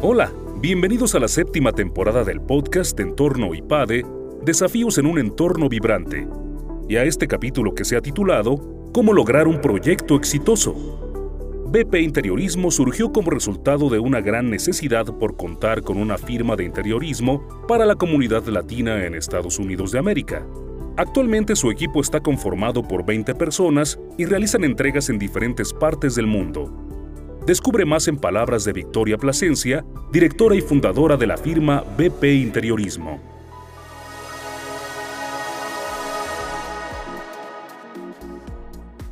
Hola, bienvenidos a la séptima temporada del podcast Entorno IPADE, Desafíos en un entorno vibrante, y a este capítulo que se ha titulado Cómo lograr un proyecto exitoso. BP Interiorismo surgió como resultado de una gran necesidad por contar con una firma de interiorismo para la comunidad latina en Estados Unidos de América. Actualmente su equipo está conformado por 20 personas y realizan entregas en diferentes partes del mundo. Descubre más en palabras de Victoria Plasencia, directora y fundadora de la firma BP Interiorismo.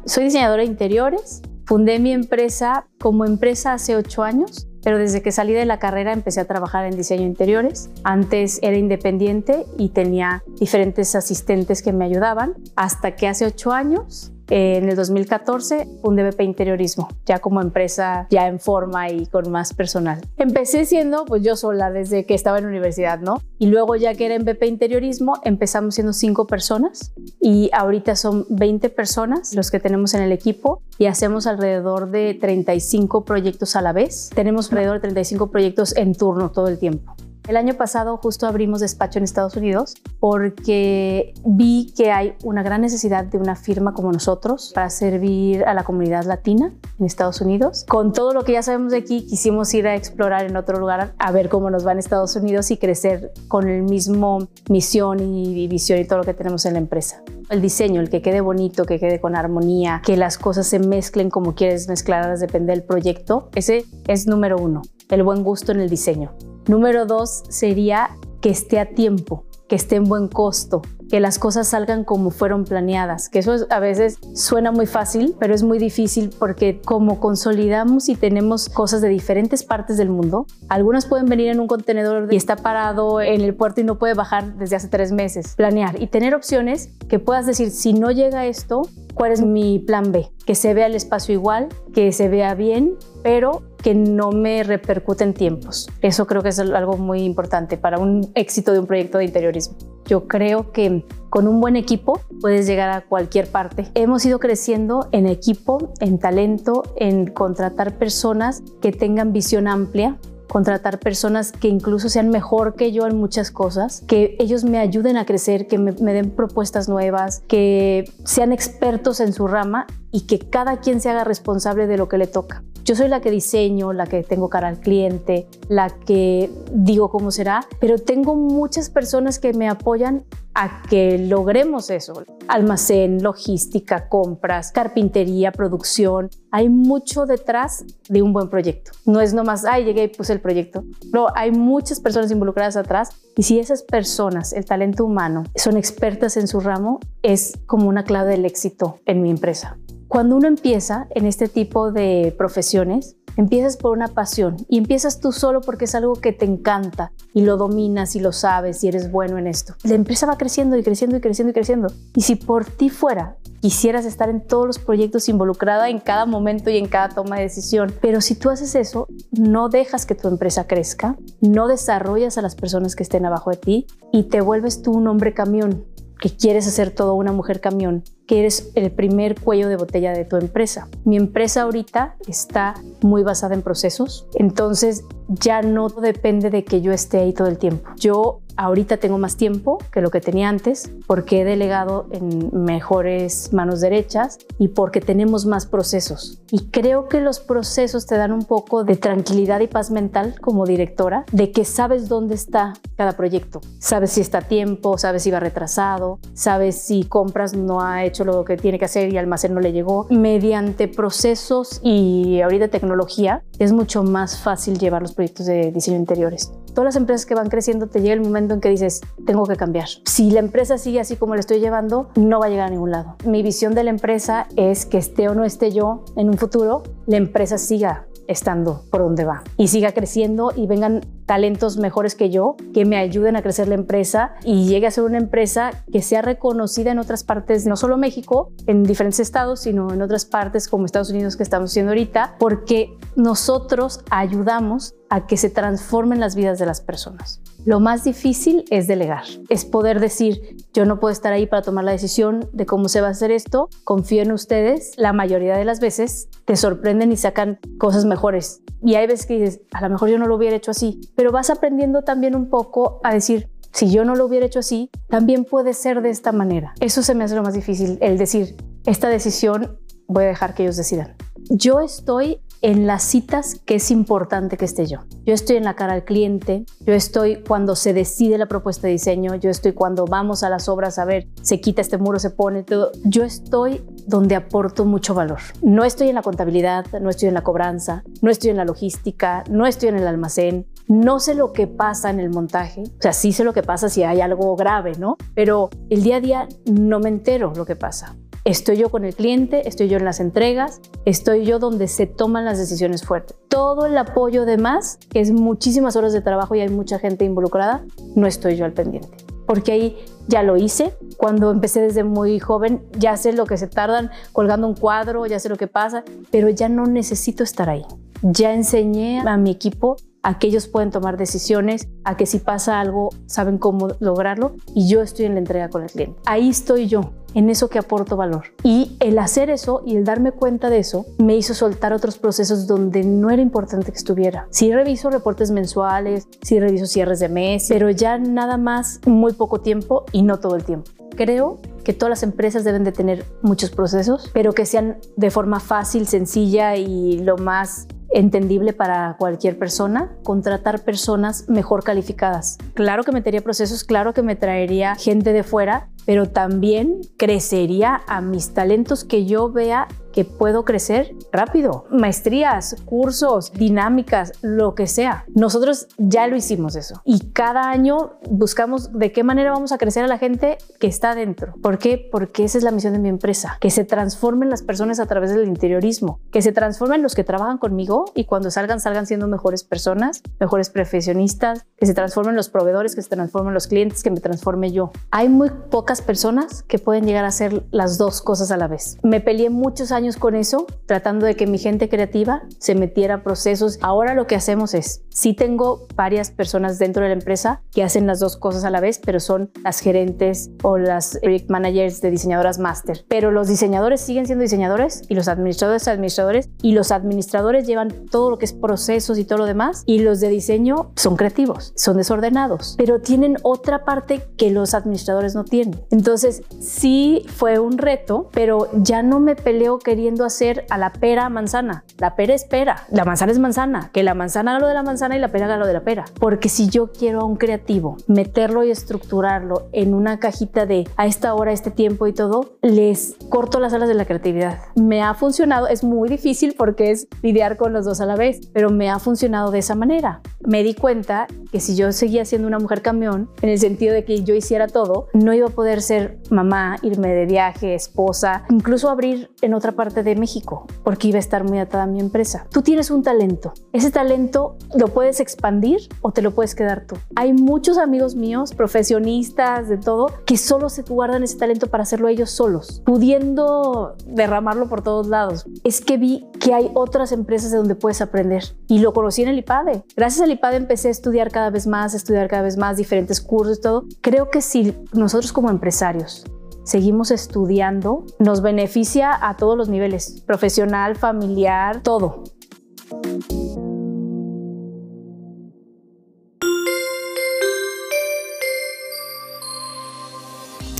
Soy diseñadora de interiores. Fundé mi empresa como empresa hace ocho años pero desde que salí de la carrera empecé a trabajar en diseño de interiores. Antes era independiente y tenía diferentes asistentes que me ayudaban, hasta que hace ocho años en el 2014 fundé BP Interiorismo, ya como empresa ya en forma y con más personal. Empecé siendo pues yo sola desde que estaba en la universidad, ¿no? Y luego ya que era en BP Interiorismo empezamos siendo cinco personas y ahorita son 20 personas los que tenemos en el equipo y hacemos alrededor de 35 proyectos a la vez. Tenemos alrededor de 35 proyectos en turno todo el tiempo. El año pasado justo abrimos despacho en Estados Unidos porque vi que hay una gran necesidad de una firma como nosotros para servir a la comunidad latina en Estados Unidos. Con todo lo que ya sabemos de aquí, quisimos ir a explorar en otro lugar a ver cómo nos va en Estados Unidos y crecer con el mismo misión y visión y todo lo que tenemos en la empresa. El diseño, el que quede bonito, que quede con armonía, que las cosas se mezclen como quieres mezclarlas, depende del proyecto. Ese es número uno, el buen gusto en el diseño. Número dos sería que esté a tiempo, que esté en buen costo, que las cosas salgan como fueron planeadas, que eso a veces suena muy fácil, pero es muy difícil porque como consolidamos y tenemos cosas de diferentes partes del mundo, algunas pueden venir en un contenedor y está parado en el puerto y no puede bajar desde hace tres meses. Planear y tener opciones que puedas decir, si no llega esto, ¿cuál es mi plan B? Que se vea el espacio igual, que se vea bien, pero que no me repercute en tiempos. Eso creo que es algo muy importante para un éxito de un proyecto de interiorismo. Yo creo que con un buen equipo puedes llegar a cualquier parte. Hemos ido creciendo en equipo, en talento, en contratar personas que tengan visión amplia, contratar personas que incluso sean mejor que yo en muchas cosas, que ellos me ayuden a crecer, que me, den propuestas nuevas, que sean expertos en su rama y que cada quien se haga responsable de lo que le toca. Yo soy la que diseño, la que tengo cara al cliente, la que digo cómo será, pero tengo muchas personas que me apoyan a que logremos eso. Almacén, logística, compras, carpintería, producción. Hay mucho detrás de un buen proyecto. No es nomás, ay, llegué y puse el proyecto. No, hay muchas personas involucradas atrás y si esas personas, el talento humano, son expertas en su ramo, es como una clave del éxito en mi empresa. Cuando uno empieza en este tipo de profesiones, empiezas por una pasión y empiezas tú solo porque es algo que te encanta y lo dominas y lo sabes y eres bueno en esto. La empresa va creciendo y creciendo y creciendo y creciendo. Y si por ti fuera, quisieras estar en todos los proyectos involucrada en cada momento y en cada toma de decisión. Pero si tú haces eso, no dejas que tu empresa crezca, no desarrollas a las personas que estén abajo de ti y te vuelves tú un hombre camión que quieres hacer todo una mujer camión que eres el primer cuello de botella de tu empresa. Mi empresa ahorita está muy basada en procesos, entonces ya no depende de que yo esté ahí todo el tiempo. Yo ahorita tengo más tiempo que lo que tenía antes porque he delegado en mejores manos derechas y porque tenemos más procesos. Y creo que los procesos te dan un poco de tranquilidad y paz mental como directora de que sabes dónde está cada proyecto. Sabes si está a tiempo, sabes si va retrasado, sabes si compras no ha hecho lo que tiene que hacer y almacén no le llegó. Mediante procesos y ahorita tecnología es mucho más fácil llevar los proyectos de diseño interiores. Todas las empresas que van creciendo te llega el momento en que dices, tengo que cambiar. Si la empresa sigue así como la estoy llevando, no va a llegar a ningún lado. Mi visión de la empresa es que esté o no esté yo en un futuro, la empresa siga estando por donde va y siga creciendo y vengan talentos mejores que yo que me ayuden a crecer la empresa y llegue a ser una empresa que sea reconocida en otras partes, no solo México, en diferentes estados, sino en otras partes como Estados Unidos que estamos haciendo ahorita, porque nosotros ayudamos a que se transformen las vidas de las personas. Lo más difícil es delegar, es poder decir, yo no puedo estar ahí para tomar la decisión de cómo se va a hacer esto, confío en ustedes. La mayoría de las veces te sorprenden y sacan cosas mejores. Y hay veces que dices, a lo mejor yo no lo hubiera hecho así, pero vas aprendiendo también un poco a decir, si yo no lo hubiera hecho así, también puede ser de esta manera. Eso se me hace lo más difícil, el decir, esta decisión voy a dejar que ellos decidan. Yo estoy en las citas que es importante que esté yo. Yo estoy en la cara al cliente, yo estoy cuando se decide la propuesta de diseño, yo estoy cuando vamos a las obras a ver, se quita este muro, se pone todo. Yo estoy donde aporto mucho valor. No estoy en la contabilidad, no estoy en la cobranza, no estoy en la logística, no estoy en el almacén, no sé lo que pasa en el montaje, o sea, sí sé lo que pasa si hay algo grave, ¿no? Pero el día a día no me entero lo que pasa. Estoy yo con el cliente, estoy yo en las entregas, estoy yo donde se toman las decisiones fuertes. Todo el apoyo demás, que es muchísimas horas de trabajo y hay mucha gente involucrada, no estoy yo al pendiente. Porque ahí ya lo hice. Cuando empecé desde muy joven, ya sé lo que se tardan colgando un cuadro, ya sé lo que pasa, pero ya no necesito estar ahí. Ya enseñé a mi equipo a que ellos pueden tomar decisiones, a que si pasa algo saben cómo lograrlo y yo estoy en la entrega con el cliente. Ahí estoy yo, en eso que aporto valor. Y el hacer eso y el darme cuenta de eso me hizo soltar otros procesos donde no era importante que estuviera. Sí reviso reportes mensuales, sí reviso cierres de mes, pero ya nada más muy poco tiempo y no todo el tiempo. Creo que todas las empresas deben de tener muchos procesos, pero que sean de forma fácil, sencilla y lo más entendible para cualquier persona, contratar personas mejor calificadas. Claro que metería procesos, claro que me traería gente de fuera, pero también crecería a mis talentos que yo vea que puedo crecer rápido. Maestrías, cursos, dinámicas, lo que sea. Nosotros ya lo hicimos eso. Y cada año buscamos de qué manera vamos a crecer a la gente que está dentro. ¿Por qué? Porque esa es la misión de mi empresa. Que se transformen las personas a través del interiorismo. Que se transformen los que trabajan conmigo y cuando salgan, salgan siendo mejores personas, mejores profesionistas. Que se transformen los proveedores, que se transformen los clientes, que me transforme yo. Hay muy pocas personas que pueden llegar a hacer las dos cosas a la vez. Me peleé muchos años con eso, tratando de que mi gente creativa se metiera a procesos. Ahora lo que hacemos es, sí tengo varias personas dentro de la empresa que hacen las dos cosas a la vez, pero son las gerentes o las project managers de diseñadoras máster. Pero los diseñadores siguen siendo diseñadores y los administradores administradores y los administradores llevan todo lo que es procesos y todo lo demás y los de diseño son creativos, son desordenados, pero tienen otra parte que los administradores no tienen. Entonces sí fue un reto, pero ya no me peleo que queriendo hacer a la pera manzana. La pera es pera, la manzana es manzana, que la manzana haga lo de la manzana y la pera haga lo de la pera. Porque si yo quiero a un creativo meterlo y estructurarlo en una cajita de a esta hora, este tiempo y todo, les corto las alas de la creatividad. Me ha funcionado, es muy difícil porque es lidiar con los dos a la vez, pero me ha funcionado de esa manera. Me di cuenta que si yo seguía siendo una mujer camión, en el sentido de que yo hiciera todo, no iba a poder ser mamá, irme de viaje, esposa, incluso abrir en otra parte de México, porque iba a estar muy atada a mi empresa. Tú tienes un talento. Ese talento lo puedes expandir o te lo puedes quedar tú. Hay muchos amigos míos, profesionistas, de todo, que solo se guardan ese talento para hacerlo ellos solos, pudiendo derramarlo por todos lados. Es que vi que hay otras empresas de donde puedes aprender y lo conocí en el IPADE. Gracias al IPADE empecé a estudiar cada vez más, a estudiar cada vez más diferentes cursos todo. Creo que si nosotros como empresarios seguimos estudiando, nos beneficia a todos los niveles, profesional, familiar, todo.